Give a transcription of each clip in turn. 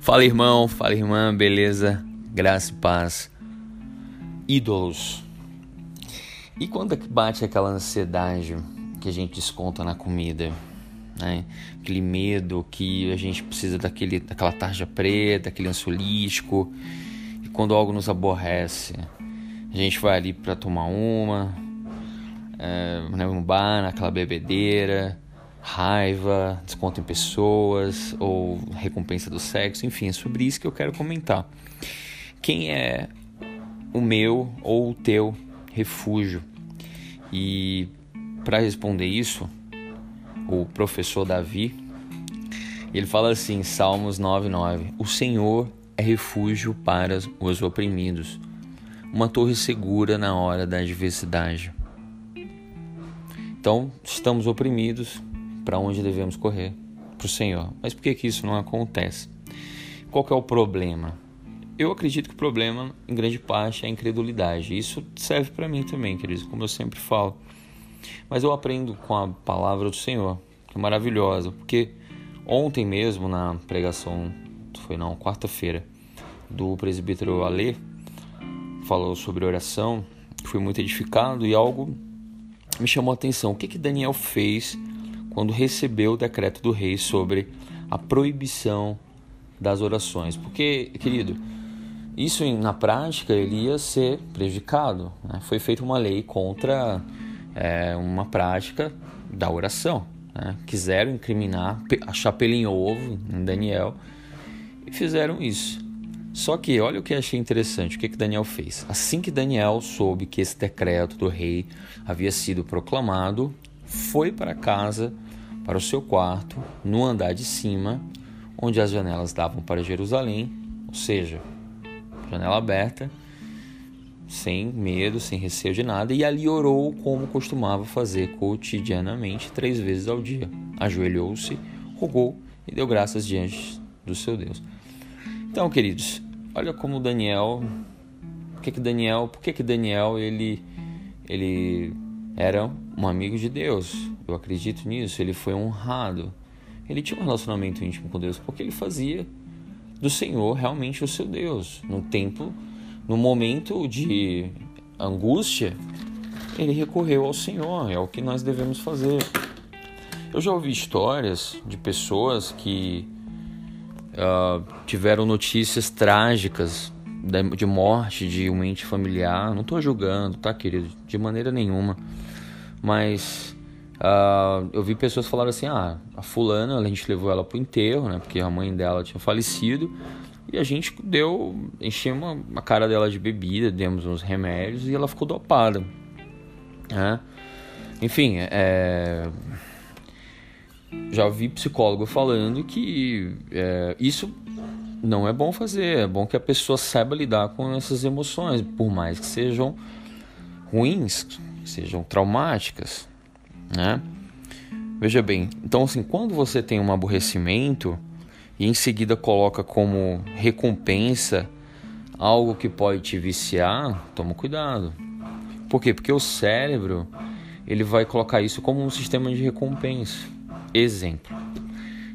Fala irmão, fala irmã, beleza? Graça e paz. Ídolos. E quando bate aquela ansiedade que a gente desconta na comida, né? Aquele medo que a gente precisa daquele, daquela tarja preta, aquele ansiolítico. E quando algo nos aborrece, a gente vai ali para tomar uma, é, né, no bar, naquela bebedeira raiva, desconto em pessoas ou recompensa do sexo, enfim, é sobre isso que eu quero comentar. Quem é o meu ou o teu refúgio? E para responder isso, o professor Davi, ele fala assim, Salmos 9:9: O Senhor é refúgio para os oprimidos, uma torre segura na hora da adversidade. Então, estamos oprimidos, para onde devemos correr? Para o Senhor. Mas por que, que isso não acontece? Qual é o problema? Eu acredito que o problema, em grande parte, é a incredulidade. Isso serve para mim também, queridos, como eu sempre falo. Mas eu aprendo com a palavra do Senhor, que é maravilhosa, porque ontem mesmo, na pregação, foi não, quarta-feira, do presbítero Alê, falou sobre oração, fui muito edificado e algo me chamou a atenção. O que, que Daniel fez quando recebeu o decreto do rei sobre a proibição das orações. Porque, querido, isso na prática ele ia ser prejudicado. Né? Foi feita uma lei contra é, uma prática da oração. Né? Quiseram incriminar, achar pelo em ovo em Daniel e fizeram isso. Só que olha o que achei interessante, o que, que Daniel fez. Assim que Daniel soube que esse decreto do rei havia sido proclamado, foi para casa, para o seu quarto, no andar de cima, onde as janelas davam para Jerusalém, ou seja, janela aberta, sem medo, sem receio de nada, e ali orou como costumava fazer cotidianamente, três vezes ao dia. Ajoelhou-se, rogou e deu graças diante do seu Deus. Então, queridos, olha como Daniel, por que que Daniel, por que que Daniel ele ele era um amigo de Deus. Eu acredito nisso. Ele foi honrado. Ele tinha um relacionamento íntimo com Deus porque ele fazia do Senhor realmente o seu Deus. No tempo, no momento de angústia, ele recorreu ao Senhor. É o que nós devemos fazer. Eu já ouvi histórias de pessoas que uh, tiveram notícias trágicas de morte de um ente familiar. Não estou julgando, tá, querido? De maneira nenhuma. Mas uh, eu vi pessoas falar assim: ah, a fulana, a gente levou ela pro enterro, né? Porque a mãe dela tinha falecido. E a gente deu, enchemos a cara dela de bebida, demos uns remédios e ela ficou dopada. Né? Enfim, é... já vi psicólogo falando que é, isso não é bom fazer. É bom que a pessoa saiba lidar com essas emoções, por mais que sejam ruins, sejam traumáticas, né? Veja bem, então assim, quando você tem um aborrecimento e em seguida coloca como recompensa algo que pode te viciar, toma cuidado. Por quê? Porque o cérebro ele vai colocar isso como um sistema de recompensa. Exemplo.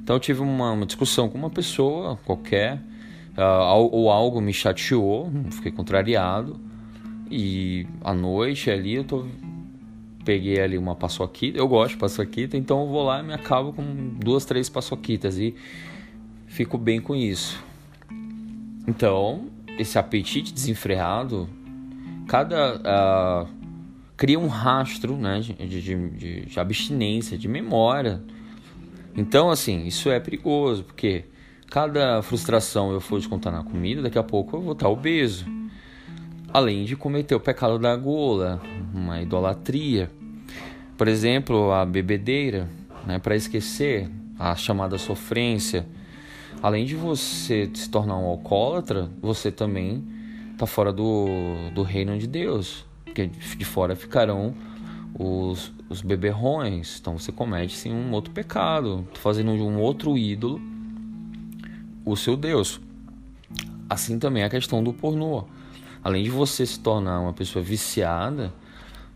Então eu tive uma, uma discussão com uma pessoa qualquer, uh, ou algo me chateou, fiquei contrariado. E à noite ali eu tô peguei ali uma paçoquita, eu gosto de paçoquita, então eu vou lá e me acabo com duas, três paçoquitas e fico bem com isso. Então, esse apetite desenfreado, cada uh, cria um rastro né, de, de, de, de abstinência, de memória. Então, assim, isso é perigoso, porque cada frustração eu for descontar na comida, daqui a pouco eu vou estar obeso além de cometer o pecado da gula, uma idolatria. Por exemplo, a bebedeira, né, para esquecer a chamada sofrência. Além de você se tornar um alcoólatra, você também está fora do, do reino de Deus, porque de fora ficarão os, os beberrões. Então você comete sim um outro pecado, fazendo de um outro ídolo o seu Deus. Assim também é a questão do pornô. Além de você se tornar uma pessoa viciada,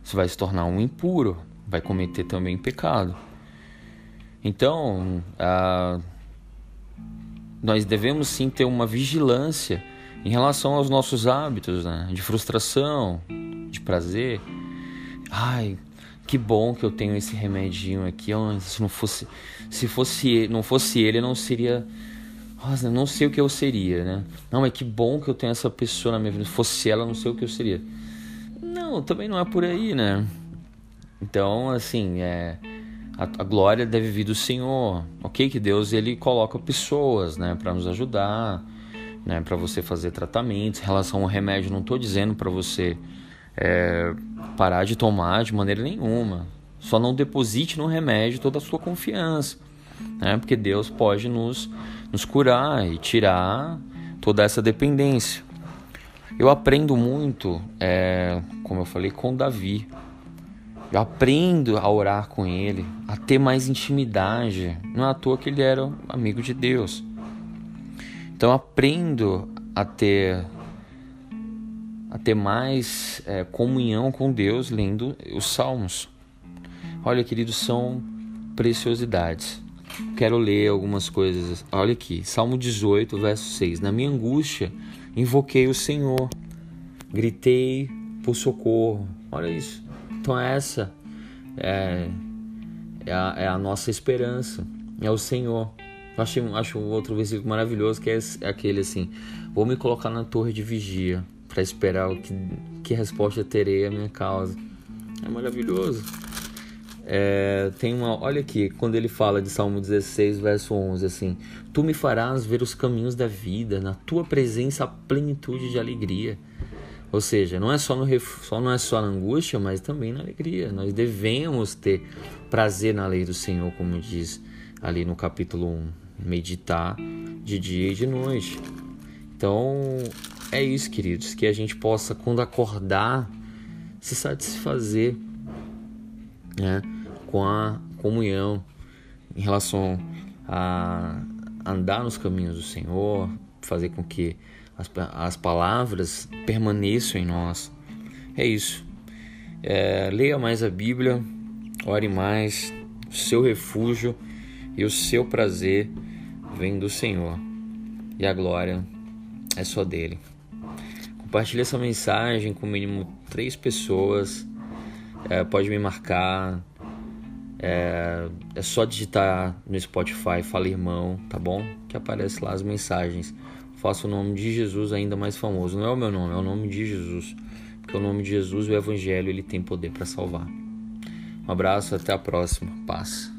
você vai se tornar um impuro, vai cometer também pecado. Então, nós devemos sim ter uma vigilância em relação aos nossos hábitos, né? De frustração, de prazer. Ai, que bom que eu tenho esse remedinho aqui. Se não fosse, se fosse, não fosse ele, não seria. Nossa, não sei o que eu seria, né? Não, mas que bom que eu tenho essa pessoa na minha vida. Se fosse ela, não sei o que eu seria. Não, também não é por aí, né? Então, assim, é a, a, glória deve vir do Senhor. Ok, que Deus ele coloca pessoas, né, para nos ajudar, né, para você fazer tratamentos. Em relação ao remédio, não estou dizendo para você é, parar de tomar de maneira nenhuma. Só não deposite no remédio toda a sua confiança, né, porque Deus pode nos nos curar e tirar toda essa dependência. Eu aprendo muito, é, como eu falei, com Davi. Eu aprendo a orar com ele, a ter mais intimidade. Não é à toa que ele era amigo de Deus. Então aprendo a ter a ter mais é, comunhão com Deus lendo os Salmos. Olha, queridos, são preciosidades. Quero ler algumas coisas. Olha aqui, Salmo 18, verso 6. Na minha angústia, invoquei o Senhor, gritei por socorro. Olha isso. Então essa é, é, a, é a nossa esperança, é o Senhor. Eu acho, acho outro versículo maravilhoso que é aquele assim: Vou me colocar na torre de vigia para esperar o que, que resposta terei à minha causa. É maravilhoso. É, tem uma, olha aqui, quando ele fala de Salmo 16, verso 11, assim: Tu me farás ver os caminhos da vida, na tua presença a plenitude de alegria. Ou seja, não é só, no, só não é só na angústia, mas também na alegria. Nós devemos ter prazer na lei do Senhor, como diz ali no capítulo 1, meditar de dia e de noite. Então, é isso, queridos, que a gente possa quando acordar se satisfazer, né, com a comunhão em relação a andar nos caminhos do Senhor, fazer com que as, as palavras permaneçam em nós. É isso. É, leia mais a Bíblia, ore mais, o seu refúgio e o seu prazer vem do Senhor e a glória é só dele. Compartilhe essa mensagem com mínimo três pessoas. É, pode me marcar. É, é só digitar no Spotify Fala Irmão, tá bom? Que aparece lá as mensagens faça o nome de Jesus ainda mais famoso. Não é o meu nome, é o nome de Jesus. Porque o nome de Jesus, o Evangelho, ele tem poder para salvar. Um abraço, até a próxima. Paz.